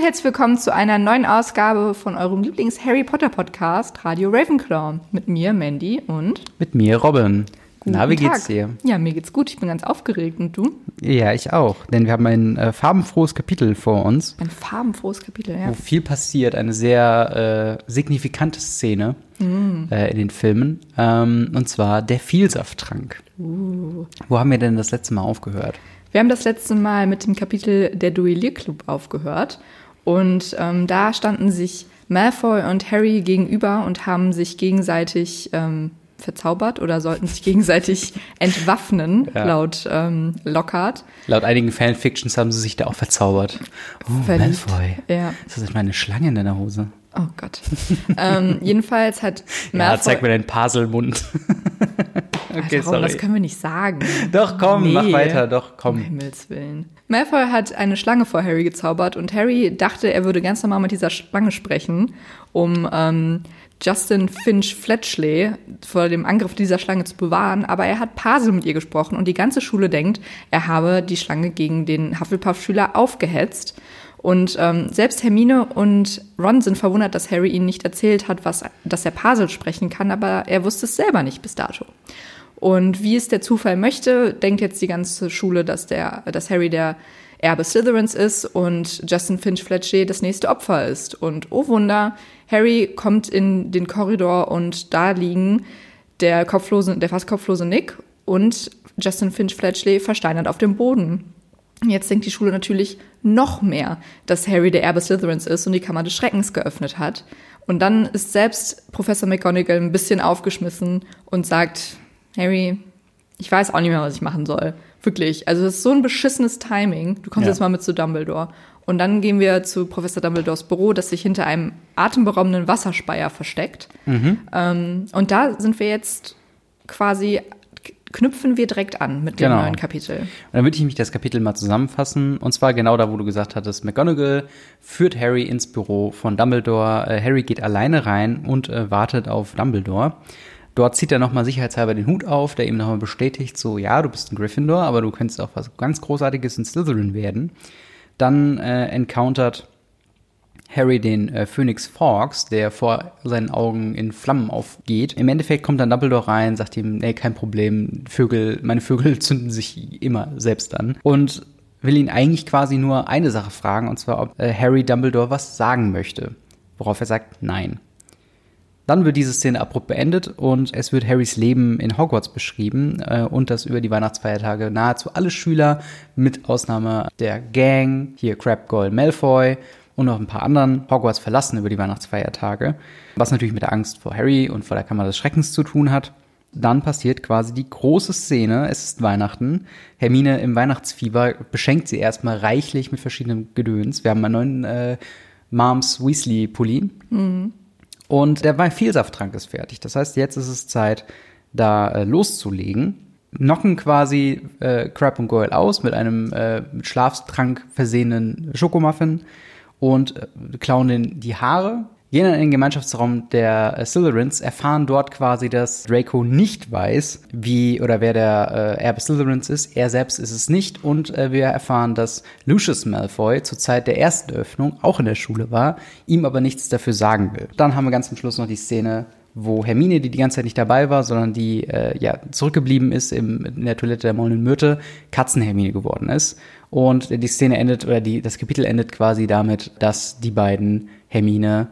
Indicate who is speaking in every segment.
Speaker 1: und herzlich willkommen zu einer neuen Ausgabe von eurem Lieblings-Harry Potter-Podcast, Radio Ravenclaw. Mit mir, Mandy und.
Speaker 2: Mit mir, Robin.
Speaker 1: Guten
Speaker 2: Na, wie
Speaker 1: Tag.
Speaker 2: geht's dir?
Speaker 1: Ja, mir geht's gut. Ich bin ganz aufgeregt. Und du?
Speaker 2: Ja, ich auch. Denn wir haben ein äh, farbenfrohes Kapitel vor uns,
Speaker 1: Ein farbenfrohes Kapitel, ja.
Speaker 2: wo viel passiert. Eine sehr äh, signifikante Szene
Speaker 1: Mm.
Speaker 2: äh, in den Filmen. Ähm, und zwar der Vielsafttrank.
Speaker 1: Uh.
Speaker 2: Wo haben wir denn das letzte Mal aufgehört?
Speaker 1: Wir haben das letzte Mal mit dem Kapitel Der Duellierclub aufgehört. Und ähm, da standen sich Malfoy und Harry gegenüber und haben sich gegenseitig ähm, verzaubert oder sollten sich gegenseitig entwaffnen,
Speaker 2: Ja.
Speaker 1: laut ähm, Lockhart.
Speaker 2: Laut einigen Fanfictions haben sie sich da auch verzaubert. Oh,
Speaker 1: Verliebt.
Speaker 2: Malfoy.
Speaker 1: Ja.
Speaker 2: Ist das meine Schlange in deiner Hose?
Speaker 1: Oh Gott. ähm, jedenfalls hat
Speaker 2: Ja,
Speaker 1: Malfoy...
Speaker 2: zeig mir deinen Paselmund. okay,
Speaker 1: Alter, Ron, das
Speaker 2: sorry.
Speaker 1: können wir nicht sagen.
Speaker 2: Doch, komm, mach
Speaker 1: Nee.
Speaker 2: weiter, doch,
Speaker 1: Um
Speaker 2: komm.
Speaker 1: Himmels Willen. Malfoy hat eine Schlange vor Harry gezaubert und Harry dachte, er würde ganz normal mit dieser Schlange sprechen, um ähm, Justin Finch Fletchley vor dem Angriff dieser Schlange zu bewahren. Aber er hat Pasel mit ihr gesprochen und die ganze Schule denkt, er habe die Schlange gegen den Hufflepuff-Schüler aufgehetzt. Und ähm, selbst Hermine und Ron sind verwundert, dass Harry ihnen nicht erzählt hat, was, dass er Pasel sprechen kann, aber er wusste es selber nicht bis dato. Und wie es der Zufall möchte, denkt jetzt die ganze Schule, dass, der, dass Harry der Erbe Slytherins ist und Justin Finch Fletchley das nächste Opfer ist. Und oh Wunder, Harry kommt in den Korridor und da liegen der kopflose, der fast kopflose Nick und Justin Finch Fletchley versteinert auf dem Boden. Jetzt denkt die Schule natürlich noch mehr, dass Harry der Erbe Slytherins ist und die Kammer des Schreckens geöffnet hat. Und dann ist selbst Professor McGonagall ein bisschen aufgeschmissen und sagt, Harry, ich weiß auch nicht mehr, was ich machen soll. Wirklich. Also das ist so ein beschissenes Timing. Du kommst
Speaker 2: Ja.
Speaker 1: jetzt mal mit zu Dumbledore. Und dann gehen wir zu Professor Dumbledores Büro, das sich hinter einem atemberaubenden Wasserspeier versteckt. Ähm, und da sind wir jetzt quasi, knüpfen wir direkt an mit dem
Speaker 2: Genau.
Speaker 1: neuen Kapitel.
Speaker 2: Und dann würde ich mich das Kapitel mal zusammenfassen. Und zwar genau da, wo du gesagt hattest, McGonagall führt Harry ins Büro von Dumbledore. Äh, Harry geht alleine rein und äh, wartet auf Dumbledore. Dort zieht er nochmal sicherheitshalber den Hut auf, der ihm nochmal bestätigt, so, ja, du bist ein Gryffindor, aber du könntest auch was ganz Großartiges in Slytherin werden. Dann äh, encountert Harry den äh, Phoenix Fawkes, der vor seinen Augen in Flammen aufgeht. Im Endeffekt kommt dann Dumbledore rein, sagt ihm, nee, kein Problem, Vögel, meine Vögel zünden sich immer selbst an. Und will ihn eigentlich quasi nur eine Sache fragen, und zwar, ob äh, Harry Dumbledore was sagen möchte. Worauf er sagt, nein. Dann wird diese Szene abrupt beendet und es wird Harrys Leben in Hogwarts beschrieben äh, und das über die Weihnachtsfeiertage nahezu alle Schüler mit Ausnahme der Gang, hier Crab Goyle Malfoy und noch ein paar anderen Hogwarts verlassen über die Weihnachtsfeiertage, was natürlich mit der Angst vor Harry und vor der Kammer des Schreckens zu tun hat. Dann passiert quasi die große Szene, es ist Weihnachten. Hermine im Weihnachtsfieber beschenkt sie erstmal reichlich mit verschiedenen Gedöns. Wir haben einen neuen äh, Moms Weasley Pulli. Und der Vielsafttrank ist fertig. Das heißt, jetzt ist es Zeit, da äh, loszulegen. Knocken quasi äh, Crab und Goyle aus mit einem äh, mit Schlafstrank versehenen Schokomuffin und äh, klauen den die Haare. Gehen dann in den Gemeinschaftsraum der äh, Slytherins, erfahren dort quasi, dass Draco nicht weiß, wie oder wer der äh, Erbe Slytherins ist. Er selbst ist es nicht. Und äh, wir erfahren, dass Lucius Malfoy zur Zeit der ersten Öffnung auch in der Schule war, ihm aber nichts dafür sagen will. Dann haben wir ganz zum Schluss noch die Szene, wo Hermine, die die ganze Zeit nicht dabei war, sondern die äh, ja zurückgeblieben ist im, in der Toilette der Maulenden Myrte, Katzenhermine geworden ist. Und die Szene endet, oder die, das Kapitel endet quasi damit, dass die beiden Hermine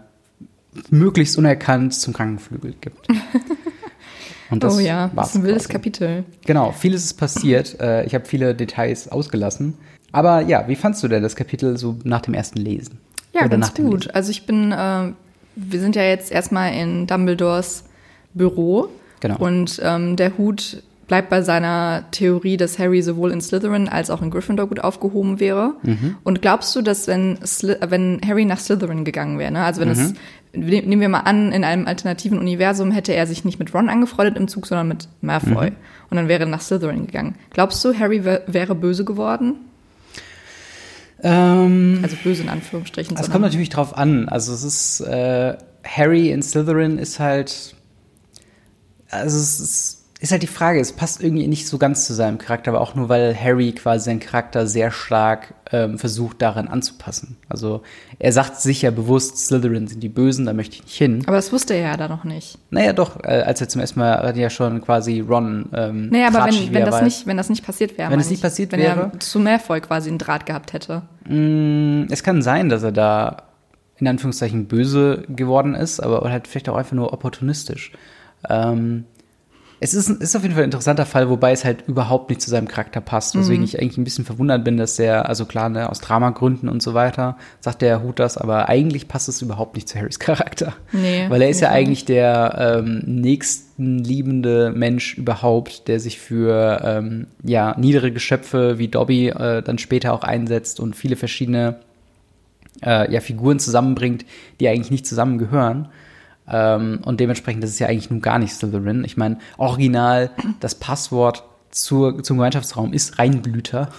Speaker 2: möglichst unerkannt zum Krankenflügel gibt. Und
Speaker 1: oh ja, das ist ein wildes
Speaker 2: quasi.
Speaker 1: Kapitel.
Speaker 2: Genau, vieles ist passiert. Äh, ich habe viele Details ausgelassen. Aber ja, wie fandst du denn das Kapitel so nach dem ersten Lesen?
Speaker 1: Ja,
Speaker 2: Oder
Speaker 1: ganz gut.
Speaker 2: Lesen?
Speaker 1: Also ich bin, äh, wir sind ja jetzt erstmal in Dumbledores Büro.
Speaker 2: Genau.
Speaker 1: Und ähm, der Hut bleibt bei seiner Theorie, dass Harry sowohl in Slytherin als auch in Gryffindor gut aufgehoben wäre.
Speaker 2: Mhm.
Speaker 1: Und glaubst du, dass wenn, Sly wenn Harry nach Slytherin gegangen wäre, ne? also wenn
Speaker 2: Mhm.
Speaker 1: es, ne- nehmen wir mal an, in einem alternativen Universum hätte er sich nicht mit Ron angefreundet im Zug, sondern mit Malfoy.
Speaker 2: Mhm.
Speaker 1: Und dann wäre er nach Slytherin gegangen. Glaubst du, Harry wär, wäre böse geworden?
Speaker 2: Ähm,
Speaker 1: Also böse in Anführungsstrichen.
Speaker 2: Es kommt natürlich drauf an. Also es ist äh, Harry in Slytherin ist halt, also es ist ist halt die Frage, es passt irgendwie nicht so ganz zu seinem Charakter, aber auch nur, weil Harry quasi seinen Charakter sehr stark ähm, versucht, daran anzupassen. Also er sagt sicher bewusst, Slytherin sind die Bösen, da möchte ich nicht hin.
Speaker 1: Aber das wusste er ja da noch nicht.
Speaker 2: Naja, doch, äh, als er zum ersten Mal hat ja schon quasi Ron. Ähm,
Speaker 1: Naja, aber wenn, wenn, das nicht, wenn das nicht passiert wäre.
Speaker 2: Wenn es nicht
Speaker 1: ich.
Speaker 2: passiert
Speaker 1: wenn
Speaker 2: wäre?
Speaker 1: er zu Malfoy quasi einen Draht gehabt hätte.
Speaker 2: Mm, Es kann sein, dass er da in Anführungszeichen böse geworden ist, aber halt vielleicht auch einfach nur opportunistisch. Ähm, es ist, ist auf jeden Fall ein interessanter Fall, wobei es halt überhaupt nicht zu seinem Charakter passt. Weswegen ich eigentlich ein bisschen verwundert bin, dass der, also klar, ne, aus Dramagründen und so weiter, sagt der Hut das, aber eigentlich passt es überhaupt nicht zu Harrys Charakter.
Speaker 1: Nee,
Speaker 2: Weil er ist ja eigentlich der ähm, nächstenliebende Mensch überhaupt, der sich für ähm, ja, niedere Geschöpfe wie Dobby äh, dann später auch einsetzt und viele verschiedene äh, ja, Figuren zusammenbringt, die eigentlich nicht zusammengehören. Ähm, und dementsprechend, das ist ja eigentlich nun gar nicht Slytherin. Ich meine, original, das Passwort zur, zum Gemeinschaftsraum ist Reinblüter.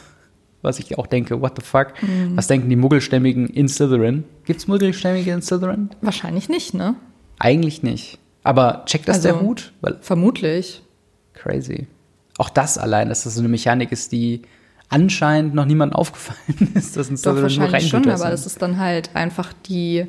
Speaker 2: Was ich auch denke, what the fuck? Was denken die Muggelstämmigen in Slytherin? Gibt's Muggelstämmige in Slytherin?
Speaker 1: Wahrscheinlich nicht, ne?
Speaker 2: Eigentlich nicht. Aber checkt das
Speaker 1: Also-
Speaker 2: der Hut? Weil,
Speaker 1: Vermutlich.
Speaker 2: crazy. Auch das allein, dass das so eine Mechanik ist, die anscheinend noch niemandem aufgefallen ist, dass ein
Speaker 1: Doch,
Speaker 2: Slytherin nur
Speaker 1: wahrscheinlich schon,
Speaker 2: Reinblüter
Speaker 1: aber das ist dann halt einfach die,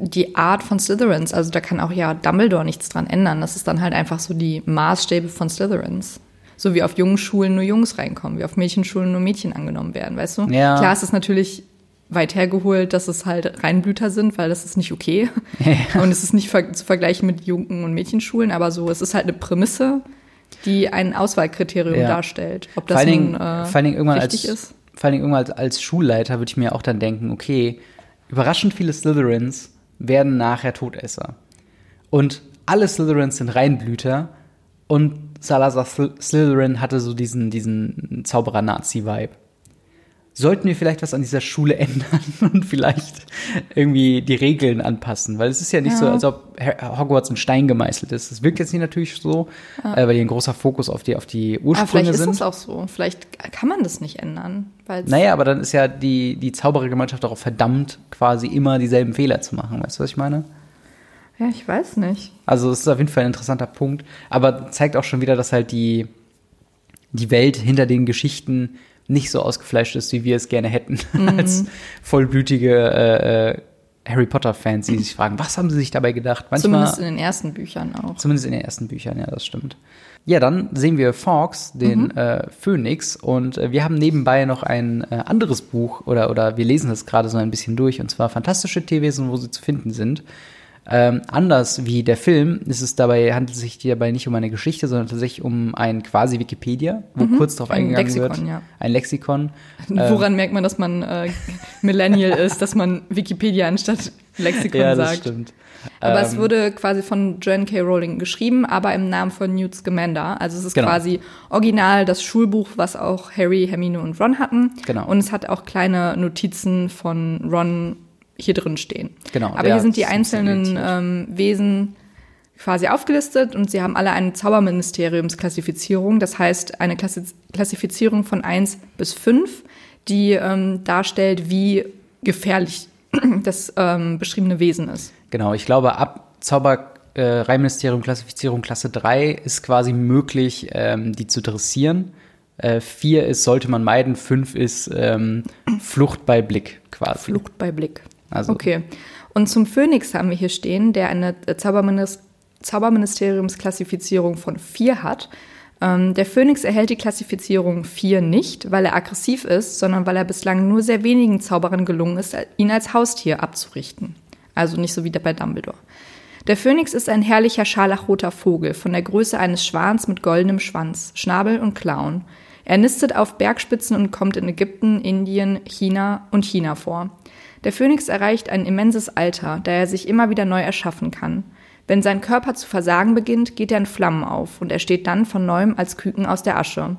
Speaker 1: die Art von Slytherins. Also da kann auch ja Dumbledore nichts dran ändern. Das ist dann halt einfach so die Maßstäbe von Slytherins. So wie auf jungen Schulen nur Jungs reinkommen, wie auf Mädchenschulen nur Mädchen angenommen werden, weißt du?
Speaker 2: Ja.
Speaker 1: Klar ist es natürlich weit hergeholt, dass es halt Reinblüter sind, weil das ist nicht okay. Und es ist nicht ver zu vergleichen mit Jungen- und Mädchenschulen, aber so, es ist halt eine Prämisse, die ein Auswahlkriterium
Speaker 2: Ja.
Speaker 1: darstellt. Ob
Speaker 2: Vor
Speaker 1: das
Speaker 2: Dingen,
Speaker 1: nun, äh,
Speaker 2: vor irgendwann als,
Speaker 1: ist.
Speaker 2: vor Dingen irgendwann als, als Schulleiter würde ich mir auch dann denken, okay, überraschend viele Slytherins werden nachher Todesser. Und alle Slytherins sind Reinblüter und Salazar Sly- Slytherin hatte so diesen, diesen Zauberer-Nazi-Vibe. Sollten wir vielleicht was an dieser Schule ändern und vielleicht irgendwie die Regeln anpassen? Weil es ist ja nicht so,
Speaker 1: Ja.
Speaker 2: als ob Hogwarts in Stein gemeißelt ist. Das wirkt jetzt nicht natürlich so, äh, weil hier ein großer Fokus auf die, auf die
Speaker 1: Aber
Speaker 2: Ursprünge
Speaker 1: vielleicht ist
Speaker 2: sind.
Speaker 1: das auch so. Vielleicht kann man das nicht ändern.
Speaker 2: Naja, aber dann ist ja die, die Zauberergemeinschaft darauf verdammt, quasi immer dieselben Fehler zu machen. Weißt du, was ich meine?
Speaker 1: Ja, ich weiß nicht.
Speaker 2: Also, es ist auf jeden Fall ein interessanter Punkt. Aber zeigt auch schon wieder, dass halt die, die Welt hinter den Geschichten nicht so ausgefleischt ist, wie wir es gerne hätten. Als vollblütige äh, äh, Harry Potter-Fans, die sich fragen, was haben sie sich dabei gedacht? Manchmal,
Speaker 1: Zumindest in den ersten Büchern auch.
Speaker 2: Zumindest in den ersten Büchern, ja, das stimmt. Ja, dann sehen wir Fawkes, den äh, Phönix, und äh, wir haben nebenbei noch ein äh, anderes Buch, oder, oder wir lesen das gerade so ein bisschen durch, und zwar Fantastische Tierwesen, wo sie zu finden sind. Ähm, anders wie der Film ist es dabei, handelt es sich dabei nicht um eine Geschichte, sondern tatsächlich um ein quasi Wikipedia, wo kurz darauf
Speaker 1: Ein
Speaker 2: eingegangen
Speaker 1: Lexikon,
Speaker 2: wird.
Speaker 1: ja.
Speaker 2: Ein Lexikon.
Speaker 1: Woran merkt man, dass man äh, Millennial ist, dass man Wikipedia anstatt Lexikon
Speaker 2: Ja, das
Speaker 1: sagt?
Speaker 2: stimmt.
Speaker 1: Aber es
Speaker 2: Ähm,
Speaker 1: wurde quasi von Joanne K. Rowling geschrieben, aber im Namen von Newt Scamander. Also es ist
Speaker 2: Genau.
Speaker 1: quasi original das Schulbuch, was auch Harry, Hermine und Ron hatten.
Speaker 2: Genau.
Speaker 1: Und es hat auch kleine Notizen von Ron hier drin stehen.
Speaker 2: Genau,
Speaker 1: Aber hier sind die einzelnen ähm, Wesen quasi aufgelistet und sie haben alle eine Zauberministeriumsklassifizierung, das heißt eine Klassi Klassifizierung von 1 bis 5, die ähm, darstellt, wie gefährlich das ähm, beschriebene Wesen ist.
Speaker 2: Genau, ich glaube, ab Zauber äh, Klassifizierung Klasse 3 ist quasi möglich, ähm, die zu dressieren. Äh, vier ist, sollte man meiden, fünf ist ähm, Flucht bei Blick quasi.
Speaker 1: Flucht bei Blick.
Speaker 2: Also-
Speaker 1: okay. Und zum Phönix haben wir hier stehen, der eine Zauberminis Zauberministeriumsklassifizierung von 4 hat. Ähm, der Phönix erhält die Klassifizierung 4 nicht, weil er aggressiv ist, sondern weil er bislang nur sehr wenigen Zauberern gelungen ist, ihn als Haustier abzurichten. Also nicht so wie bei Dumbledore. Der Phönix ist ein herrlicher scharlachroter Vogel von der Größe eines Schwans mit goldenem Schwanz, Schnabel und Klauen. Er nistet auf Bergspitzen und kommt in Ägypten, Indien, China und China vor. Der Phönix erreicht ein immenses Alter, da er sich immer wieder neu erschaffen kann. Wenn sein Körper zu versagen beginnt, geht er in Flammen auf und er steht dann von neuem als Küken aus der Asche.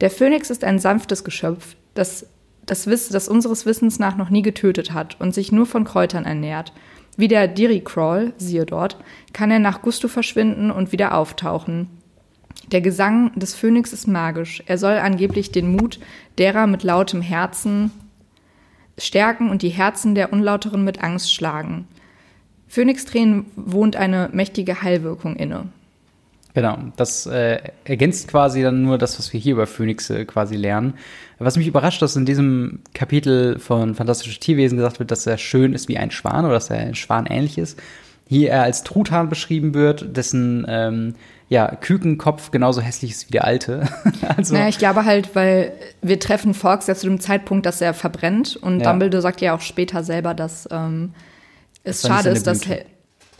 Speaker 1: Der Phönix ist ein sanftes Geschöpf, das, das, Wiss, das unseres Wissens nach noch nie getötet hat und sich nur von Kräutern ernährt. Wie der Diricrawl, siehe dort, kann er nach Gusto verschwinden und wieder auftauchen. Der Gesang des Phönix ist magisch. Er soll angeblich den Mut derer mit lautem Herzen stärken und die Herzen der Unlauteren mit Angst schlagen. Phönixtränen wohnt eine mächtige Heilwirkung inne.
Speaker 2: Genau, das äh, ergänzt quasi dann nur das, was wir hier über Phönixe quasi lernen. Was mich überrascht, dass in diesem Kapitel von Fantastische Tierwesen gesagt wird, dass er schön ist wie ein Schwan oder dass er ein Schwan ähnlich ist. Hier er als Truthahn beschrieben wird, dessen ähm, ja, Kükenkopf genauso hässlich ist wie der alte.
Speaker 1: also, naja, ich glaube halt, weil wir treffen Fox ja zu dem Zeitpunkt, dass er verbrennt und ja. Dumbledore sagt ja auch später selber, dass ähm, es das schade ist, dass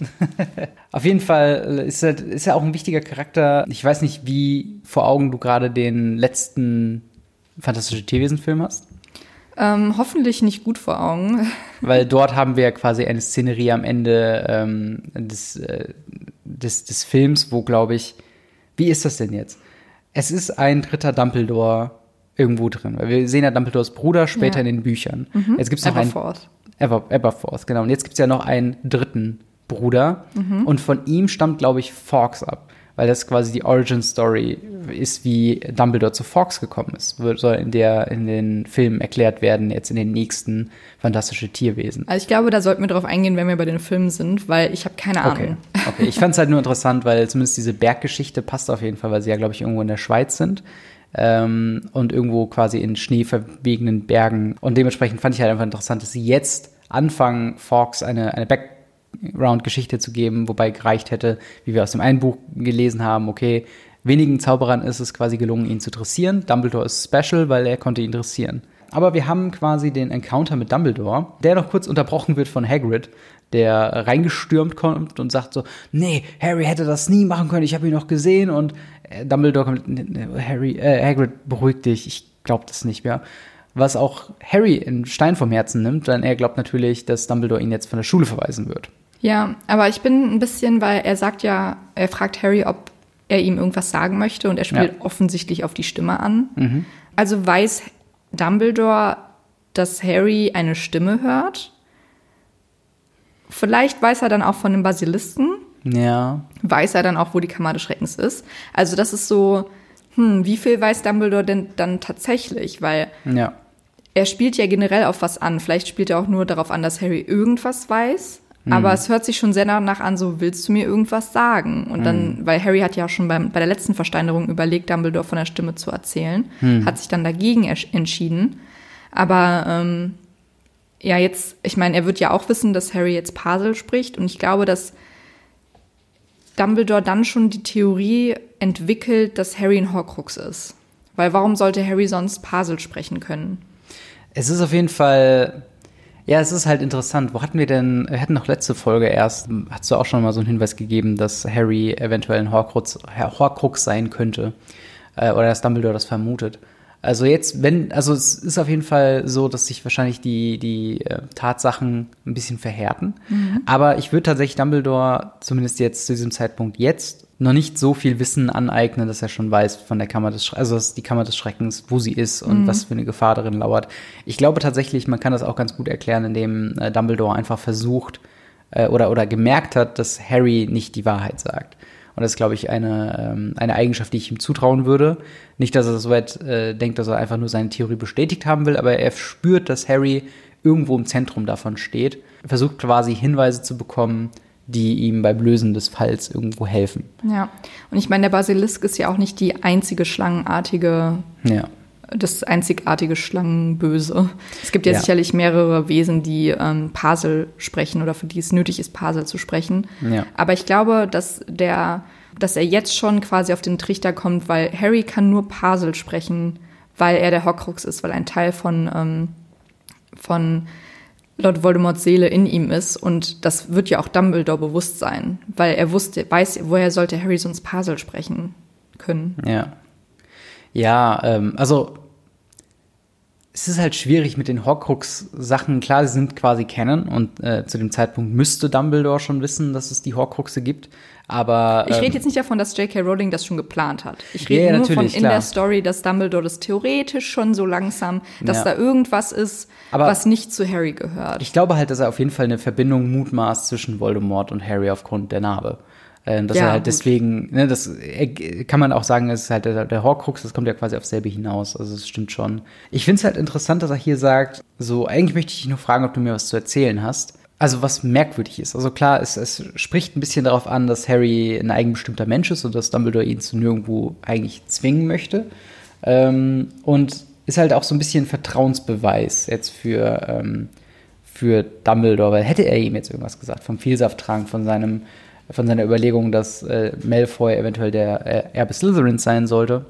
Speaker 2: Auf jeden Fall ist er, ist er auch ein wichtiger Charakter. Ich weiß nicht, wie vor Augen du gerade den letzten Fantastische Tierwesen-Film hast.
Speaker 1: Ähm, hoffentlich nicht gut vor Augen.
Speaker 2: Weil dort haben wir quasi eine Szenerie am Ende ähm, des, äh, des, des Films, wo, glaube ich, wie ist das denn jetzt? Es ist ein dritter Dumbledore irgendwo drin. Weil wir sehen ja Dumbledores Bruder später ja. in den Büchern. Mhm. Jetzt gibt's noch Everforth. Ein, Ever, Everforth, genau. Und jetzt gibt es ja noch einen dritten Bruder. Mhm. Und von ihm stammt, glaube ich, Fawkes ab. Weil das quasi die Origin Story ist, wie Dumbledore zu Fawkes gekommen ist. Soll in, der, in den Filmen erklärt werden, jetzt in den nächsten Fantastische Tierwesen.
Speaker 1: Also ich glaube, da sollten wir drauf eingehen, wenn wir bei den Filmen sind, weil ich habe keine
Speaker 2: Ahnung. Okay, okay. ich fand es halt nur interessant, weil zumindest diese Berggeschichte passt auf jeden Fall, weil sie ja, glaube ich, irgendwo in der Schweiz sind. Ähm, und irgendwo quasi in schneeverwegenen Bergen. Und dementsprechend fand ich halt einfach interessant, dass sie jetzt anfangen, Fawkes eine, eine Back Background-Geschichte zu geben, wobei gereicht hätte, wie wir aus dem einen Buch gelesen haben, okay, wenigen Zauberern ist es quasi gelungen, ihn zu dressieren. Dumbledore ist special, weil er konnte ihn dressieren. Aber wir haben quasi den Encounter mit Dumbledore, der noch kurz unterbrochen wird von Hagrid, der reingestürmt kommt und sagt so, nee, Harry hätte das nie machen können, ich habe ihn noch gesehen und äh, Dumbledore kommt, Harry, äh, Hagrid, beruhig dich, ich glaube das nicht mehr was auch Harry in Stein vom Herzen nimmt, denn er glaubt natürlich, dass Dumbledore ihn jetzt von der Schule verweisen wird.
Speaker 1: Ja, aber ich bin ein bisschen, weil er sagt ja, er fragt Harry, ob er ihm irgendwas sagen möchte und er spielt ja. offensichtlich auf die Stimme an. Mhm. Also weiß Dumbledore, dass Harry eine Stimme hört. Vielleicht weiß er dann auch von dem Basilisken.
Speaker 2: Ja.
Speaker 1: Weiß er dann auch, wo die Kammer des Schreckens ist. Also das ist so, hm, wie viel weiß Dumbledore denn dann tatsächlich? Weil
Speaker 2: ja.
Speaker 1: er spielt ja generell auf was an. Vielleicht spielt er auch nur darauf an, dass Harry irgendwas weiß. Mhm. Aber es hört sich schon sehr danach an, so willst du mir irgendwas sagen? Und dann, mhm. weil Harry hat ja schon beim, bei der letzten Versteinerung überlegt, Dumbledore von der Stimme zu erzählen, mhm. hat sich dann dagegen entschieden. Aber ähm, ja, jetzt, ich meine, er wird ja auch wissen, dass Harry jetzt Pasel spricht. Und ich glaube, dass Dumbledore dann schon die Theorie entwickelt, dass Harry ein Horcrux ist. Weil warum sollte Harry sonst Pasel sprechen können?
Speaker 2: Es ist auf jeden Fall, ja, es ist halt interessant. Wo hatten wir denn, wir hatten noch letzte Folge erst, hast du auch schon mal so einen Hinweis gegeben, dass Harry eventuell ein Horcrux, Horcrux sein könnte. Äh, oder dass Dumbledore das vermutet. Also jetzt, wenn, also es ist auf jeden Fall so, dass sich wahrscheinlich die, die äh, Tatsachen ein bisschen verhärten. Mhm. Aber ich würde tatsächlich Dumbledore, zumindest jetzt zu diesem Zeitpunkt jetzt, noch nicht so viel Wissen aneignen, dass er schon weiß von der Kammer des, Sch also dass die Kammer des Schreckens, wo sie ist und mhm. was für eine Gefahr darin lauert. Ich glaube tatsächlich, man kann das auch ganz gut erklären, indem äh, Dumbledore einfach versucht äh, oder, oder gemerkt hat, dass Harry nicht die Wahrheit sagt. Und das ist, glaube ich, eine, ähm, eine Eigenschaft, die ich ihm zutrauen würde. Nicht, dass er so weit äh, denkt, dass er einfach nur seine Theorie bestätigt haben will, aber er spürt, dass Harry irgendwo im Zentrum davon steht. Er versucht quasi Hinweise zu bekommen, die ihm beim Lösen des Falls irgendwo helfen.
Speaker 1: Ja, und ich meine, der Basilisk ist ja auch nicht die einzige schlangenartige ja das einzigartige Schlangenböse. Es gibt ja, ja. sicherlich mehrere Wesen, die ähm, Pasel sprechen oder für die es nötig ist, Pasel zu sprechen. Ja. Aber ich glaube, dass der, dass er jetzt schon quasi auf den Trichter kommt, weil Harry kann nur Pasel sprechen, weil er der Horcrux ist, weil ein Teil von, ähm, von Lord Voldemorts Seele in ihm ist und das wird ja auch Dumbledore bewusst sein, weil er wusste, weiß, woher sollte Harry sonst Pasel sprechen können.
Speaker 2: Ja. Ja, ähm, also es ist halt schwierig mit den Horcrux-Sachen. Klar, sie sind quasi Canon und äh, zu dem Zeitpunkt müsste Dumbledore schon wissen, dass es die Horcruxe gibt. Aber
Speaker 1: ich rede ähm, jetzt nicht davon, dass J.K. Rowling das schon geplant hat. Ich rede yeah, nur von in klar. der Story, dass Dumbledore das theoretisch schon so langsam, dass ja. da irgendwas ist, Aber was nicht zu Harry gehört.
Speaker 2: Ich glaube halt, dass er auf jeden Fall eine Verbindung mutmaßt zwischen Voldemort und Harry aufgrund der Narbe. Ähm, dass ja, er halt gut. deswegen, ne, das kann man auch sagen, es ist halt der, der Horcrux, das kommt ja quasi auf selbe hinaus. Also es stimmt schon. Ich finde es halt interessant, dass er hier sagt, so, eigentlich möchte ich dich nur fragen, ob du mir was zu erzählen hast. also was merkwürdig ist. Also klar, es, es spricht ein bisschen darauf an, dass Harry ein eigenbestimmter Mensch ist und dass Dumbledore ihn zu nirgendwo eigentlich zwingen möchte. Ähm, und ist halt auch so ein bisschen Vertrauensbeweis jetzt für, ähm, für Dumbledore, weil hätte er ihm jetzt irgendwas gesagt vom Vielsafttrank, von seinem von seiner Überlegung, dass äh, Malfoy eventuell der äh, Erbe Slytherins sein sollte.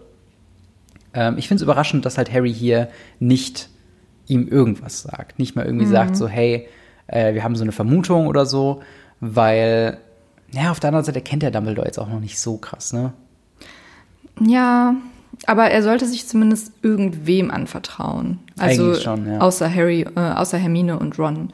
Speaker 2: Ähm, ich finde es überraschend, dass halt Harry hier nicht ihm irgendwas sagt. Nicht mal irgendwie mhm. sagt so, hey, äh, wir haben so eine Vermutung oder so, weil, ja, auf der anderen Seite kennt der Dumbledore jetzt auch noch nicht so krass, ne?
Speaker 1: Ja, aber er sollte sich zumindest irgendwem anvertrauen. Also schon, ja. außer Harry, äh, außer Hermine und Ron.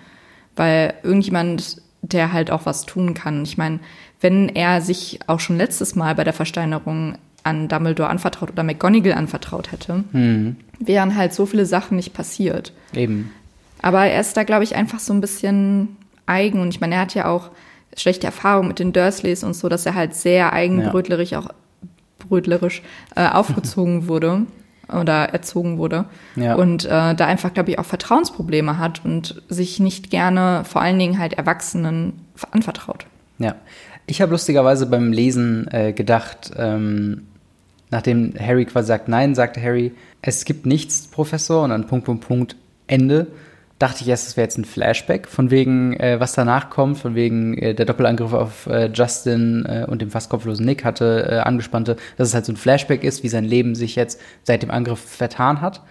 Speaker 1: Weil irgendjemand, der halt auch was tun kann. Ich meine, wenn er sich auch schon letztes Mal bei der Versteinerung an Dumbledore anvertraut oder McGonagall anvertraut hätte, mhm. wären halt so viele Sachen nicht passiert.
Speaker 2: Eben.
Speaker 1: Aber er ist da, glaube ich, einfach so ein bisschen eigen. Und ich meine, er hat ja auch schlechte Erfahrungen mit den Dursleys und so, dass er halt sehr eigenbrötlerisch ja. auch brötlerisch äh, aufgezogen wurde oder erzogen wurde. Ja. Und äh, da einfach, glaube ich, auch Vertrauensprobleme hat und sich nicht gerne vor allen Dingen halt Erwachsenen anvertraut.
Speaker 2: Ja, ich habe lustigerweise beim Lesen äh, gedacht, ähm, nachdem Harry quasi sagt, nein, sagte Harry, es gibt nichts, Professor, und dann Punkt, Punkt, Punkt, Ende dachte ich erst, es wäre jetzt ein Flashback, von wegen, äh, was danach kommt, von wegen äh, der Doppelangriff auf äh, Justin äh, und dem fast kopflosen Nick hatte äh, angespannte, dass es halt so ein Flashback ist, wie sein Leben sich jetzt seit dem Angriff vertan hat.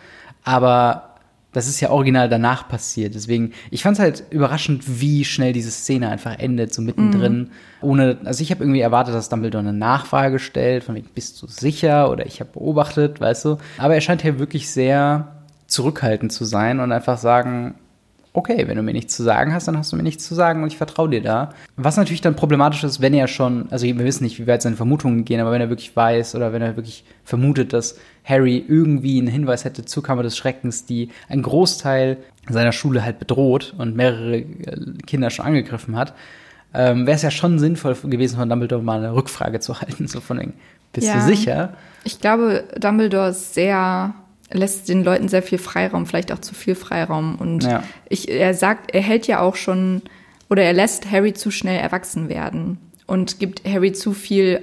Speaker 2: Aber das ist ja original danach passiert. Deswegen, ich fand es halt überraschend, wie schnell diese Szene einfach endet, so mittendrin. Mhm. Ohne, also ich habe irgendwie erwartet, dass Dumbledore eine Nachfrage stellt, von wegen, bist du sicher? Oder ich habe beobachtet, weißt du. Aber er scheint hier wirklich sehr zurückhaltend zu sein und einfach sagen, okay, wenn du mir nichts zu sagen hast, dann hast du mir nichts zu sagen und ich vertraue dir da. Was natürlich dann problematisch ist, wenn er schon, also wir wissen nicht, wie weit seine Vermutungen gehen, aber wenn er wirklich weiß oder wenn er wirklich vermutet, dass Harry irgendwie einen Hinweis hätte zur Kammer des Schreckens, die einen Großteil seiner Schule halt bedroht und mehrere äh, Kinder schon angegriffen hat, ähm, wäre es ja schon sinnvoll gewesen, von Dumbledore mal eine Rückfrage zu halten, so von wegen, bist ja. du sicher?
Speaker 1: Ich glaube, Dumbledore ist sehr lässt den Leuten sehr viel Freiraum, vielleicht auch zu viel Freiraum. Und ja. ich, er sagt, er hält ja auch schon, oder er lässt Harry zu schnell erwachsen werden und gibt Harry zu viel,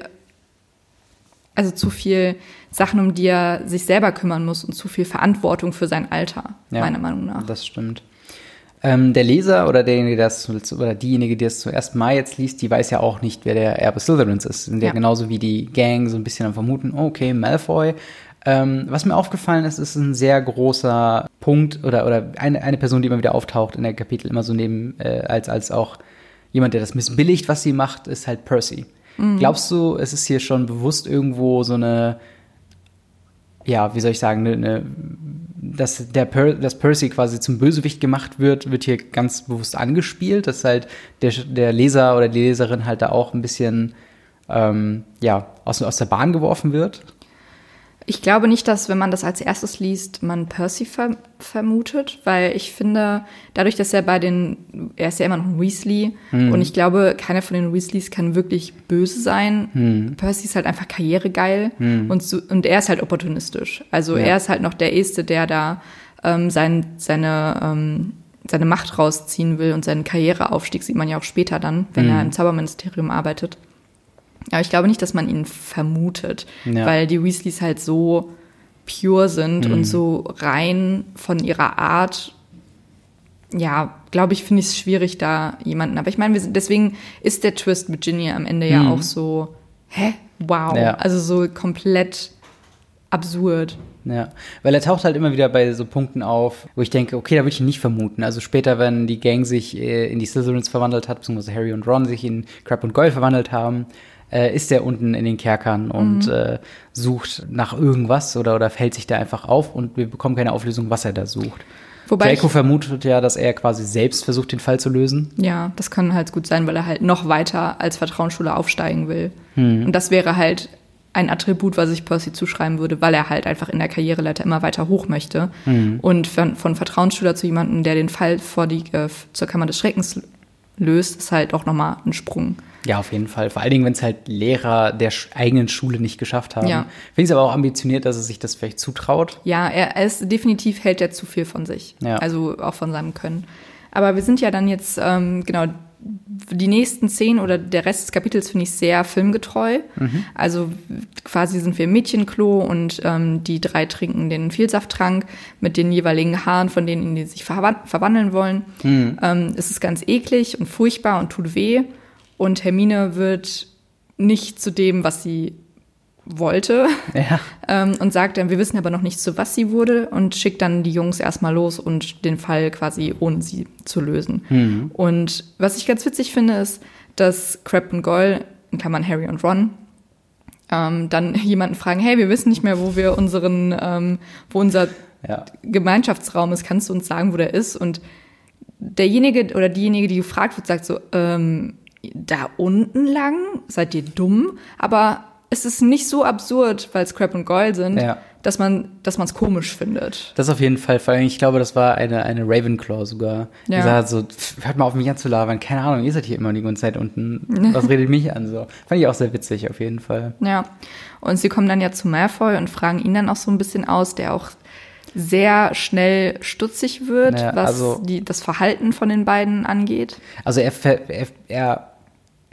Speaker 1: also zu viel Sachen, um die er sich selber kümmern muss und zu viel Verantwortung für sein Alter, ja, meiner Meinung nach.
Speaker 2: Das stimmt. Ähm, der Leser oder derjenige, der das, oder diejenige, die es zuerst mal jetzt liest, die weiß ja auch nicht, wer der Erbe Slytherins ist. Sind ja. ja genauso wie die Gang so ein bisschen am Vermuten, okay, Malfoy, ähm, was mir aufgefallen ist, ist ein sehr großer Punkt oder, oder eine, eine Person, die immer wieder auftaucht in der Kapitel, immer so neben, äh, als, als auch jemand, der das missbilligt, was sie macht, ist halt Percy. Mhm. Glaubst du, es ist hier schon bewusst irgendwo so eine, ja, wie soll ich sagen, eine, eine dass, der per, dass Percy quasi zum Bösewicht gemacht wird, wird hier ganz bewusst angespielt, dass halt der, der Leser oder die Leserin halt da auch ein bisschen ähm, ja, aus, aus der Bahn geworfen wird?
Speaker 1: Ich glaube nicht, dass, wenn man das als erstes liest, man Percy ver vermutet, weil ich finde, dadurch, dass er bei den, er ist ja immer noch ein Weasley hm. und ich glaube, keiner von den Weasleys kann wirklich böse sein. Hm. Percy ist halt einfach karrieregeil hm. und, so, und er ist halt opportunistisch. Also ja. er ist halt noch der Erste, der da ähm, sein, seine, ähm, seine Macht rausziehen will und seinen Karriereaufstieg sieht man ja auch später dann, wenn er hm. im Zauberministerium arbeitet. Aber ich glaube nicht, dass man ihn vermutet, ja. weil die Weasleys halt so pure sind mhm. und so rein von ihrer Art. Ja, glaube ich, finde ich es schwierig, da jemanden. Aber ich meine, deswegen ist der Twist mit Ginny am Ende mhm. ja auch so, hä? Wow. Ja. Also so komplett absurd.
Speaker 2: Ja, weil er taucht halt immer wieder bei so Punkten auf, wo ich denke, okay, da würde ich ihn nicht vermuten. Also später, wenn die Gang sich äh, in die Slytherins verwandelt hat, beziehungsweise Harry und Ron sich in Crab und Goyle verwandelt haben, äh, ist er unten in den Kerkern und mhm. äh, sucht nach irgendwas oder, oder fällt sich da einfach auf und wir bekommen keine Auflösung, was er da sucht. Wobei Draco vermutet ja, dass er quasi selbst versucht, den Fall zu lösen.
Speaker 1: Ja, das kann halt gut sein, weil er halt noch weiter als Vertrauensschule aufsteigen will. Mhm. Und das wäre halt ein Attribut, was ich Percy zuschreiben würde, weil er halt einfach in der Karriereleiter immer weiter hoch möchte. Mhm. Und von, von Vertrauensschüler zu jemandem, der den Fall vor die, äh, zur Kammer des Schreckens löst, ist halt auch nochmal ein Sprung.
Speaker 2: Ja, auf jeden Fall. Vor allen Dingen, wenn es halt Lehrer der eigenen Schule nicht geschafft haben. Ja. Finde ich es aber auch ambitioniert, dass er sich das vielleicht zutraut.
Speaker 1: Ja, er, ist definitiv hält er zu viel von sich. Ja. Also auch von seinem Können. Aber wir sind ja dann jetzt, ähm, genau, die nächsten zehn oder der Rest des Kapitels finde ich sehr filmgetreu. Mhm. Also quasi sind wir im Mädchenklo und ähm, die drei trinken den Vielsafttrank mit den jeweiligen Haaren von denen, die sich verwandeln wollen. Mhm. Ähm, es ist ganz eklig und furchtbar und tut weh. Und Hermine wird nicht zu dem, was sie wollte ja. ähm, und sagt dann, wir wissen aber noch nicht, zu was sie wurde und schickt dann die Jungs erstmal los und den Fall quasi ohne sie zu lösen. Mhm. Und was ich ganz witzig finde, ist, dass Crab und Goyle, in Klammern Harry und Ron, ähm, dann jemanden fragen, hey, wir wissen nicht mehr, wo wir unseren, ähm, wo unser ja. Gemeinschaftsraum ist, kannst du uns sagen, wo der ist? Und derjenige oder diejenige, die gefragt wird, sagt so, ähm, da unten lang? Seid ihr dumm? Aber es ist nicht so absurd, weil es Crab und Goyle sind, ja. dass man es komisch findet.
Speaker 2: Das auf jeden Fall. Vor allem, ich glaube, das war eine, eine Ravenclaw sogar. Die ja. sagt so, hört mal auf mich anzulabern. Keine Ahnung, ihr seid hier immer die ganze Zeit unten. Was redet mich an? So. Fand ich auch sehr witzig, auf jeden Fall.
Speaker 1: Ja. Und sie kommen dann ja zu Malfoy und fragen ihn dann auch so ein bisschen aus, der auch sehr schnell stutzig wird, ja, was also, die, das Verhalten von den beiden angeht.
Speaker 2: Also er, er, er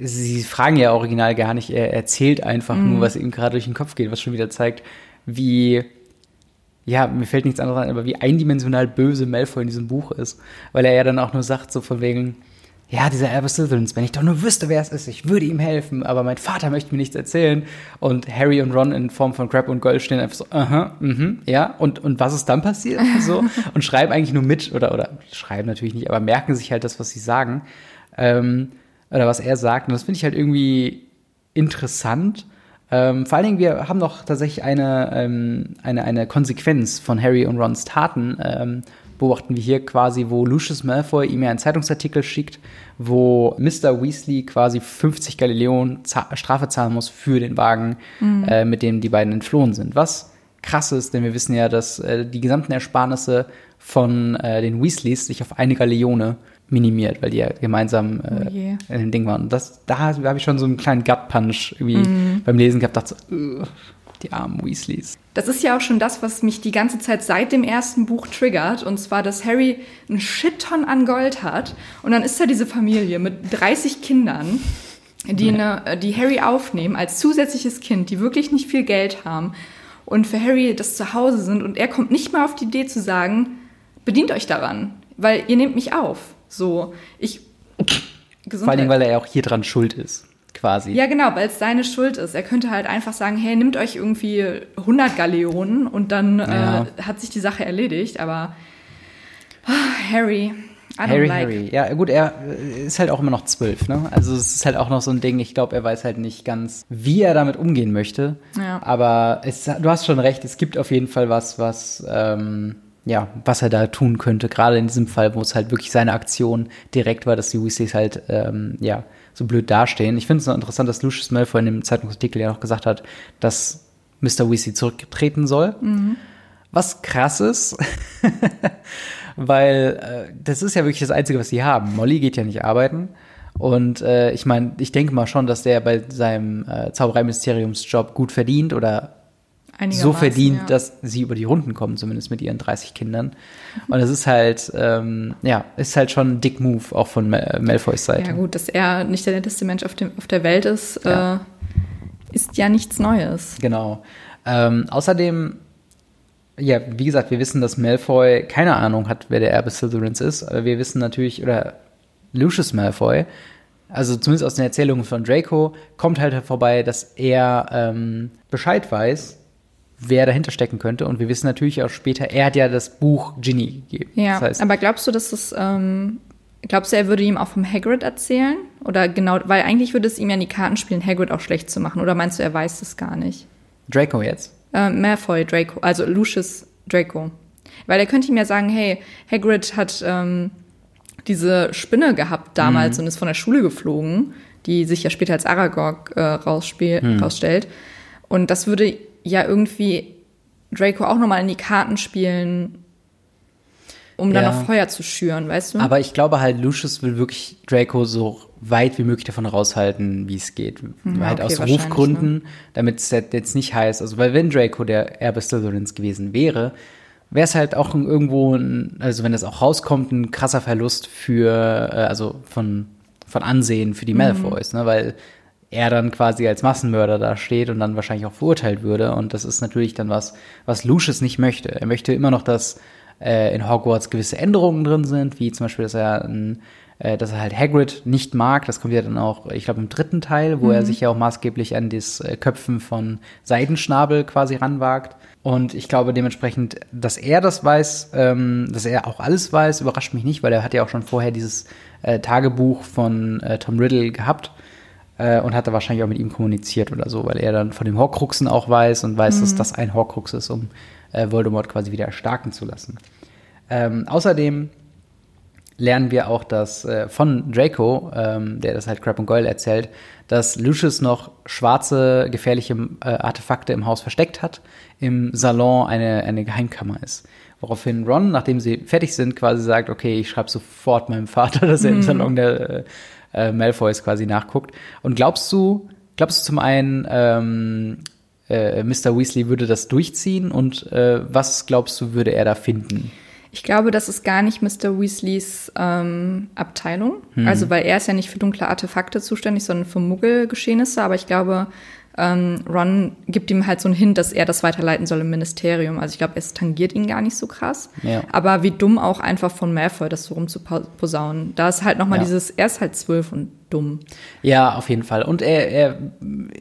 Speaker 2: sie fragen ja original gar nicht, er erzählt einfach mhm. nur, was ihm gerade durch den Kopf geht, was schon wieder zeigt, wie, ja, mir fällt nichts anderes an, aber wie eindimensional böse Malfoy in diesem Buch ist. Weil er ja dann auch nur sagt, so von wegen, ja, dieser Albus Slytherins, wenn ich doch nur wüsste, wer es ist, ich würde ihm helfen, aber mein Vater möchte mir nichts erzählen. Und Harry und Ron in Form von Crab und Gold stehen einfach so, aha, uh -huh, mhm, ja, und, und was ist dann passiert? So, und schreiben eigentlich nur mit, oder, oder schreiben natürlich nicht, aber merken sich halt das, was sie sagen. Ähm, oder was er sagt. Und das finde ich halt irgendwie interessant. Ähm, vor allen Dingen, wir haben noch tatsächlich eine, ähm, eine, eine Konsequenz von Harry und Rons Taten. Ähm, beobachten wir hier quasi, wo Lucius Malfoy ihm ja einen Zeitungsartikel schickt, wo Mr. Weasley quasi 50 Galileon Strafe zahlen muss für den Wagen, mhm. äh, mit dem die beiden entflohen sind. Was krass ist, denn wir wissen ja, dass äh, die gesamten Ersparnisse von äh, den Weasleys sich auf eine Galeone minimiert, weil die ja gemeinsam äh, oh in dem Ding waren. Und das, da habe ich schon so einen kleinen Gut-Punch irgendwie mm. beim Lesen gehabt, dachte so, die armen Weasleys.
Speaker 1: Das ist ja auch schon das, was mich die ganze Zeit seit dem ersten Buch triggert. Und zwar, dass Harry einen Shitton an Gold hat. Und dann ist da diese Familie mit 30 Kindern, die, eine, die Harry aufnehmen als zusätzliches Kind, die wirklich nicht viel Geld haben. Und für Harry das zu Hause sind. Und er kommt nicht mal auf die Idee zu sagen, bedient euch daran, weil ihr nehmt mich auf. So, ich.
Speaker 2: Gesundheit. Vor allem, weil er ja auch hier dran schuld ist, quasi.
Speaker 1: Ja, genau, weil es seine Schuld ist. Er könnte halt einfach sagen, hey, nimmt euch irgendwie 100 Galeonen und dann ja. äh, hat sich die Sache erledigt. Aber oh, Harry,
Speaker 2: Harry, like. Harry. Ja, gut, er äh, ist halt auch immer noch zwölf, ne? Also es ist halt auch noch so ein Ding, ich glaube, er weiß halt nicht ganz, wie er damit umgehen möchte. Ja. Aber es, du hast schon recht, es gibt auf jeden Fall was, was ähm, ja, was er da tun könnte, gerade in diesem Fall, wo es halt wirklich seine Aktion direkt war, dass die Weasleys halt, ähm, ja, so blöd dastehen. Ich finde es noch interessant, dass Lucius Malfoy in dem Zeitungsartikel ja noch gesagt hat, dass Mr. Weasley zurücktreten soll. Mhm. Was krass ist, weil äh, das ist ja wirklich das Einzige, was sie haben. Molly geht ja nicht arbeiten. Und äh, ich meine, ich denke mal schon, dass der bei seinem äh, Zaubereiministeriumsjob gut verdient oder so verdient, ja. dass sie über die Runden kommen, zumindest mit ihren 30 Kindern. Und es ist halt, ähm, ja, ist halt schon ein dick Move, auch von Mal Malfoys Seite.
Speaker 1: Ja gut, dass er nicht der netteste Mensch auf, dem, auf der Welt ist, ja. Äh, ist ja nichts Neues.
Speaker 2: Genau. Ähm, außerdem, ja, wie gesagt, wir wissen, dass Malfoy keine Ahnung hat, wer der Erbe Slytherins ist, aber wir wissen natürlich, oder Lucius Malfoy, also zumindest aus den Erzählungen von Draco, kommt halt vorbei, dass er ähm, Bescheid weiß, wer dahinter stecken könnte. Und wir wissen natürlich auch später, er hat ja das Buch Ginny gegeben.
Speaker 1: Ja,
Speaker 2: das heißt,
Speaker 1: aber glaubst du, dass es, ähm, glaubst du, er würde ihm auch vom Hagrid erzählen? Oder genau, weil eigentlich würde es ihm ja in die Karten spielen, Hagrid auch schlecht zu machen. Oder meinst du, er weiß es gar nicht?
Speaker 2: Draco jetzt?
Speaker 1: Äh, Malfoy, Draco, also Lucius Draco. Weil er könnte ihm ja sagen, hey, Hagrid hat ähm, diese Spinne gehabt damals mhm. und ist von der Schule geflogen, die sich ja später als Aragog äh, mhm. rausstellt. Und das würde ja irgendwie Draco auch nochmal in die Karten spielen, um ja. dann noch Feuer zu schüren, weißt du?
Speaker 2: Aber ich glaube halt, Lucius will wirklich Draco so weit wie möglich davon raushalten, wie es geht. Ja, halt okay, aus Rufgründen, ne? damit es jetzt nicht heißt, also weil wenn Draco der Erbe Slytherins gewesen wäre, wäre es halt auch irgendwo, ein, also wenn das auch rauskommt, ein krasser Verlust für, äh, also von, von Ansehen für die Malfoys, ne? Weil er dann quasi als Massenmörder da steht und dann wahrscheinlich auch verurteilt würde. Und das ist natürlich dann was, was Lucius nicht möchte. Er möchte immer noch, dass äh, in Hogwarts gewisse Änderungen drin sind, wie zum Beispiel, dass er ein äh, dass er halt Hagrid nicht mag. Das kommt ja dann auch, ich glaube, im dritten Teil, wo mhm. er sich ja auch maßgeblich an das äh, Köpfen von Seidenschnabel quasi ranwagt. Und ich glaube dementsprechend, dass er das weiß, ähm, dass er auch alles weiß, überrascht mich nicht, weil er hat ja auch schon vorher dieses äh, Tagebuch von äh, Tom Riddle gehabt äh, und hat da wahrscheinlich auch mit ihm kommuniziert oder so, weil er dann von dem Horcruxen auch weiß und weiß, mhm. dass das ein Horcrux ist, um äh, Voldemort quasi wieder erstarken zu lassen. Ähm, außerdem lernen wir auch, dass äh, von Draco, ähm, der das halt Crab und Goyle erzählt, dass Lucius noch schwarze, gefährliche äh, Artefakte im Haus versteckt hat, im Salon eine, eine Geheimkammer ist. Woraufhin Ron, nachdem sie fertig sind, quasi sagt, okay, ich schreibe sofort meinem Vater, dass er mhm. im Salon der äh, Malfoys quasi nachguckt. Und glaubst du, glaubst du zum einen, ähm, äh, Mr. Weasley würde das durchziehen und äh, was glaubst du, würde er da finden?
Speaker 1: Ich glaube, das ist gar nicht Mr. Weasleys ähm, Abteilung. Hm. Also, weil er ist ja nicht für dunkle Artefakte zuständig, sondern für Muggelgeschehnisse. Aber ich glaube, ähm, Ron gibt ihm halt so einen Hint, dass er das weiterleiten soll im Ministerium. Also ich glaube, es tangiert ihn gar nicht so krass. Ja. Aber wie dumm auch einfach von Malfoy, das so rumzuposaunen. Da ist halt nochmal ja. dieses, er ist halt zwölf und dumm.
Speaker 2: Ja, auf jeden Fall. Und er, er,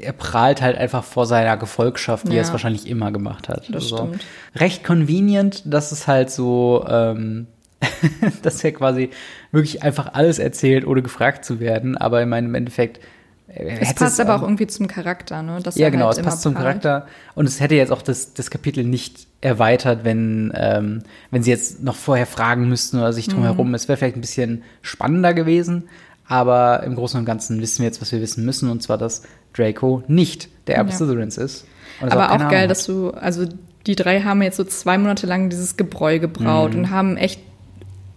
Speaker 2: er prahlt halt einfach vor seiner Gefolgschaft, wie ja. er es wahrscheinlich immer gemacht hat. Das also, stimmt. Recht convenient, dass es halt so, ähm, dass er quasi wirklich einfach alles erzählt, ohne gefragt zu werden. Aber in meinem Endeffekt
Speaker 1: es passt aber auch irgendwie zum Charakter, ne?
Speaker 2: Dass ja, genau, halt es passt zum Charakter. Und es hätte jetzt auch das, das Kapitel nicht erweitert, wenn, ähm, wenn sie jetzt noch vorher fragen müssten oder sich drumherum. Mhm. Es wäre vielleicht ein bisschen spannender gewesen. Aber im Großen und Ganzen wissen wir jetzt, was wir wissen müssen. Und zwar, dass Draco nicht der Erbe ja. Slytherins ist.
Speaker 1: Aber auch, auch geil, dass du, also die drei haben jetzt so zwei Monate lang dieses Gebräu gebraut mhm. und haben echt,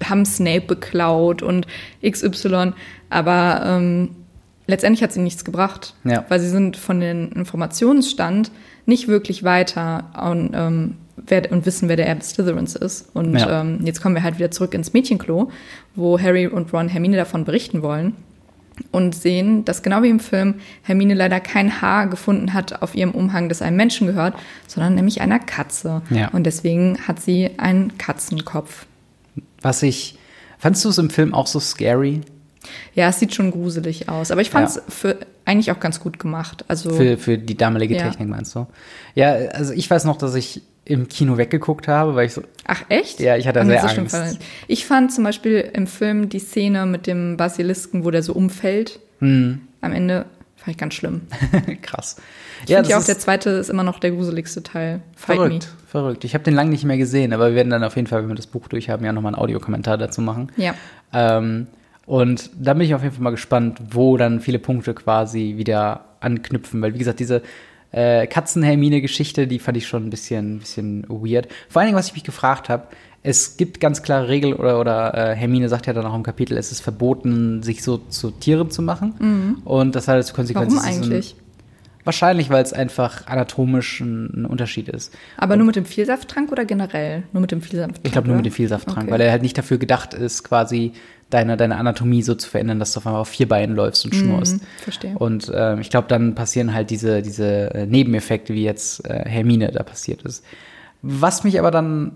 Speaker 1: haben Snape beklaut und XY. Aber ähm, letztendlich hat sie nichts gebracht, ja. weil sie sind von den Informationsstand nicht wirklich weiter und, ähm, wer, und wissen, wer der Erbe Slytherins ist. Und ja. ähm, jetzt kommen wir halt wieder zurück ins Mädchenklo, wo Harry und Ron Hermine davon berichten wollen und sehen, dass genau wie im Film Hermine leider kein Haar gefunden hat auf ihrem Umhang, das einem Menschen gehört, sondern nämlich einer Katze. Ja. Und deswegen hat sie einen Katzenkopf.
Speaker 2: Was ich, fandst du es im Film auch so scary?
Speaker 1: Ja, es sieht schon gruselig aus. Aber ich fand es ja. für eigentlich auch ganz gut gemacht. Also
Speaker 2: für, für die damalige ja. Technik meinst du? Ja, also ich weiß noch, dass ich im Kino weggeguckt habe, weil ich so.
Speaker 1: Ach echt?
Speaker 2: Ja, ich hatte da sehr Angst.
Speaker 1: Ich fand zum Beispiel im Film die Szene mit dem Basilisken, wo der so umfällt. Hm. Am Ende fand ich ganz schlimm.
Speaker 2: Krass.
Speaker 1: Ich ja, finde ja auch, der zweite ist immer noch der gruseligste Teil.
Speaker 2: Fight verrückt, me. verrückt. Ich habe den lange nicht mehr gesehen, aber wir werden dann auf jeden Fall, wenn wir das Buch durchhaben, ja nochmal einen Audiokommentar dazu machen.
Speaker 1: Ja.
Speaker 2: Ähm, und da bin ich auf jeden Fall mal gespannt, wo dann viele Punkte quasi wieder anknüpfen. Weil, wie gesagt, diese äh, Katzen-Hermine-Geschichte, die fand ich schon ein bisschen, ein bisschen weird. Vor allen Dingen, was ich mich gefragt habe, es gibt ganz klare Regeln, oder, oder äh, Hermine sagt ja dann auch im Kapitel, es ist verboten, sich so zu Tieren zu machen. Mhm. Und das hat als Konsequenz.
Speaker 1: Warum eigentlich?
Speaker 2: Wahrscheinlich, weil es einfach anatomisch ein, ein, Unterschied ist.
Speaker 1: Aber und nur mit dem Vielsafttrank oder generell? Nur mit dem Vielsafttrank?
Speaker 2: Ich glaube nur mit dem Vielsafttrank, okay. weil er halt nicht dafür gedacht ist, quasi deine, deine Anatomie so zu verändern, dass du auf einmal auf vier Beinen läufst und schnurst. Mhm,
Speaker 1: verstehe.
Speaker 2: Und äh, ich glaube, dann passieren halt diese, diese äh, Nebeneffekte, wie jetzt äh, Hermine da passiert ist. Was mich aber dann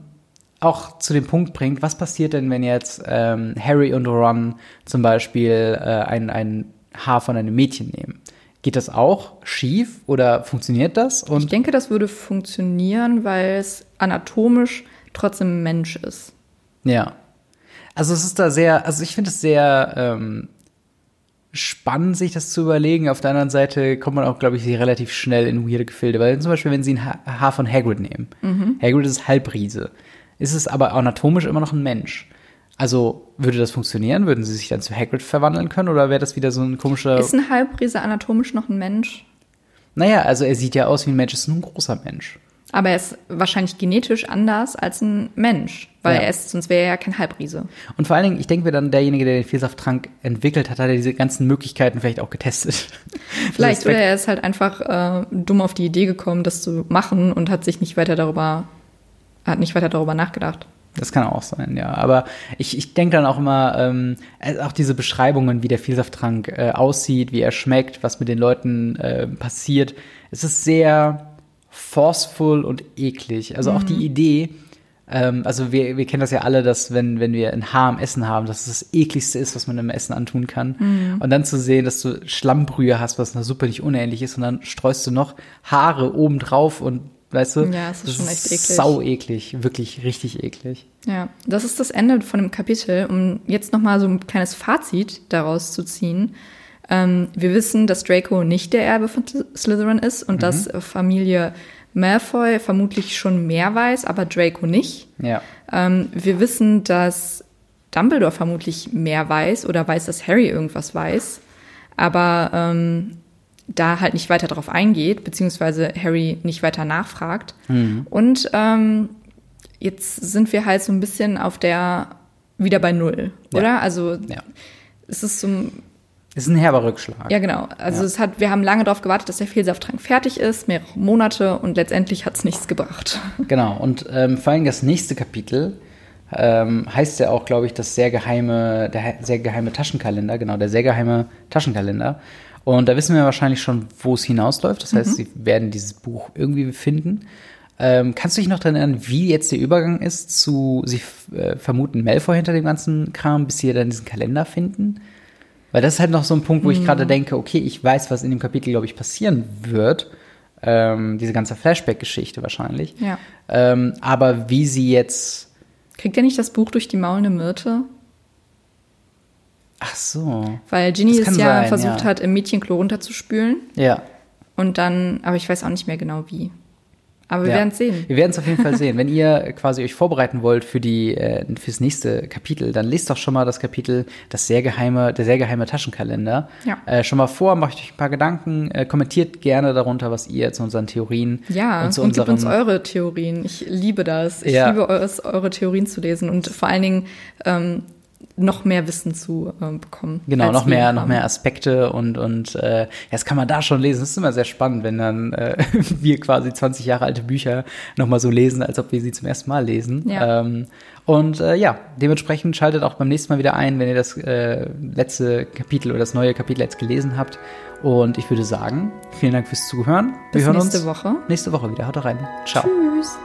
Speaker 2: auch zu dem Punkt bringt, was passiert denn, wenn jetzt ähm, Harry und Ron zum Beispiel äh, ein, ein Haar von einem Mädchen nehmen? Geht das auch schief oder funktioniert das?
Speaker 1: Und ich denke, das würde funktionieren, weil es anatomisch trotzdem ein Mensch ist.
Speaker 2: Ja. Also es ist da sehr, also ich finde es sehr ähm, spannend, sich das zu überlegen. Auf der anderen Seite kommt man auch, glaube ich, relativ schnell in weirde Gefilde. Weil zum Beispiel, wenn sie ein Haar von Hagrid nehmen. Mhm. Hagrid ist Halbriese. Ist es aber anatomisch immer noch ein Mensch. Also würde das funktionieren? Würden sie sich dann zu Hagrid verwandeln können? Oder wäre das wieder so ein komischer...
Speaker 1: Ist ein Halbriese anatomisch noch ein Mensch?
Speaker 2: Naja, also er sieht ja aus wie ein Mensch, ist nur ein großer Mensch.
Speaker 1: Aber er ist wahrscheinlich genetisch anders als ein Mensch, weil ja. er ist, sonst wäre er ja kein Halbriese.
Speaker 2: Und vor allen Dingen, ich denke mir dann, derjenige, der den Vielsafttrank entwickelt hat, hat er diese ganzen Möglichkeiten vielleicht auch getestet.
Speaker 1: Vielleicht, oder er ist halt einfach äh, dumm auf die Idee gekommen, das zu machen und hat sich nicht weiter darüber hat nicht weiter darüber nachgedacht.
Speaker 2: Das kann auch sein, ja. Aber ich, ich denke dann auch immer, ähm, äh, auch diese Beschreibungen, wie der Vielsafttrank äh, aussieht, wie er schmeckt, was mit den Leuten äh, passiert. Es ist sehr forceful und eklig. Also auch die Idee, ähm, also wir, wir kennen das ja alle, dass wenn, wenn wir ein Haar im Essen haben, dass es das ekligste ist, was man im Essen antun kann. Und dann zu sehen, dass du Schlammbrühe hast, was einer Suppe nicht unähnlich ist, und dann streust du noch Haare oben drauf und weißt du,
Speaker 1: Ja, es ist schon echt eklig.
Speaker 2: sau eklig, wirklich richtig eklig.
Speaker 1: Ja, das ist das Ende von dem Kapitel. Um jetzt nochmal so ein kleines Fazit daraus zu ziehen. Ähm, wir wissen, dass Draco nicht der Erbe von Slytherin ist und dass äh, Familie Malfoy vermutlich schon mehr weiß, aber Draco nicht.
Speaker 2: Ja.
Speaker 1: Ähm, wir wissen, dass Dumbledore vermutlich mehr weiß oder weiß, dass Harry irgendwas weiß, aber ähm, da halt nicht weiter darauf eingeht, beziehungsweise Harry nicht weiter nachfragt. Und ähm, jetzt sind wir halt so ein bisschen auf der wieder bei Null,
Speaker 2: Ja.
Speaker 1: oder? Also
Speaker 2: Ja.
Speaker 1: es ist so ein
Speaker 2: Ist ein herber Rückschlag.
Speaker 1: ja, genau. Also
Speaker 2: Ja.
Speaker 1: es hat, wir haben lange darauf gewartet, dass der Vielsafttrank fertig ist, mehrere Monate und letztendlich hat es nichts gebracht.
Speaker 2: Genau, und ähm, vor allem das nächste Kapitel ähm, heißt ja auch, glaube ich, das sehr geheime, der sehr geheime Taschenkalender, genau, der sehr geheime Taschenkalender. Und da wissen wir wahrscheinlich schon, wo es hinausläuft. Das heißt, sie werden dieses Buch irgendwie finden. Ähm, kannst du dich noch daran erinnern, wie jetzt der Übergang ist zu, sie äh, vermuten Malfoy hinter dem ganzen Kram, bis sie dann diesen Kalender finden? Weil das ist halt noch so ein Punkt, wo ich gerade denke, okay, ich weiß, was in dem Kapitel, glaube ich, passieren wird. Ähm, diese ganze Flashback-Geschichte wahrscheinlich.
Speaker 1: Ja.
Speaker 2: Ähm, aber wie sie jetzt.
Speaker 1: Kriegt er nicht das Buch durch die maulende Myrte?
Speaker 2: Ach so.
Speaker 1: Weil Ginny es ja
Speaker 2: sein,
Speaker 1: versucht
Speaker 2: ja.
Speaker 1: hat, im Mädchenklo runterzuspülen.
Speaker 2: Ja.
Speaker 1: Und dann, aber ich weiß auch nicht mehr genau wie. Aber wir
Speaker 2: ja.
Speaker 1: werden es sehen.
Speaker 2: Wir werden es auf jeden Fall sehen. Wenn ihr quasi euch vorbereiten wollt für die äh, fürs nächste Kapitel, dann lest doch schon mal das Kapitel, das sehr geheime, der sehr geheime Taschenkalender.
Speaker 1: Ja.
Speaker 2: Äh, schon mal vor, macht euch ein paar Gedanken, äh, kommentiert gerne darunter, was ihr zu unseren Theorien
Speaker 1: Ja,
Speaker 2: und
Speaker 1: und,
Speaker 2: zu
Speaker 1: gebt
Speaker 2: unserem
Speaker 1: uns eure Theorien. Ich liebe das. Ich
Speaker 2: Ja.
Speaker 1: liebe es, eure Theorien zu lesen und vor allen Dingen ähm, noch mehr Wissen zu ähm, bekommen.
Speaker 2: Genau, noch
Speaker 1: wir
Speaker 2: mehr, noch mehr Aspekte und, und äh, ja, das kann man da schon lesen. Das ist immer sehr spannend, wenn dann äh, wir quasi 20 Jahre alte Bücher nochmal so lesen, als ob wir sie zum ersten Mal lesen.
Speaker 1: Ja.
Speaker 2: Ähm, und äh, ja, dementsprechend schaltet auch beim nächsten Mal wieder ein, wenn ihr das äh, letzte Kapitel oder das neue Kapitel jetzt gelesen habt. Und ich würde sagen, vielen Dank fürs Zuhören. Wir
Speaker 1: Bis
Speaker 2: hören
Speaker 1: nächste
Speaker 2: uns
Speaker 1: Woche.
Speaker 2: nächste Woche wieder. Haut rein. Ciao.
Speaker 1: Tschüss.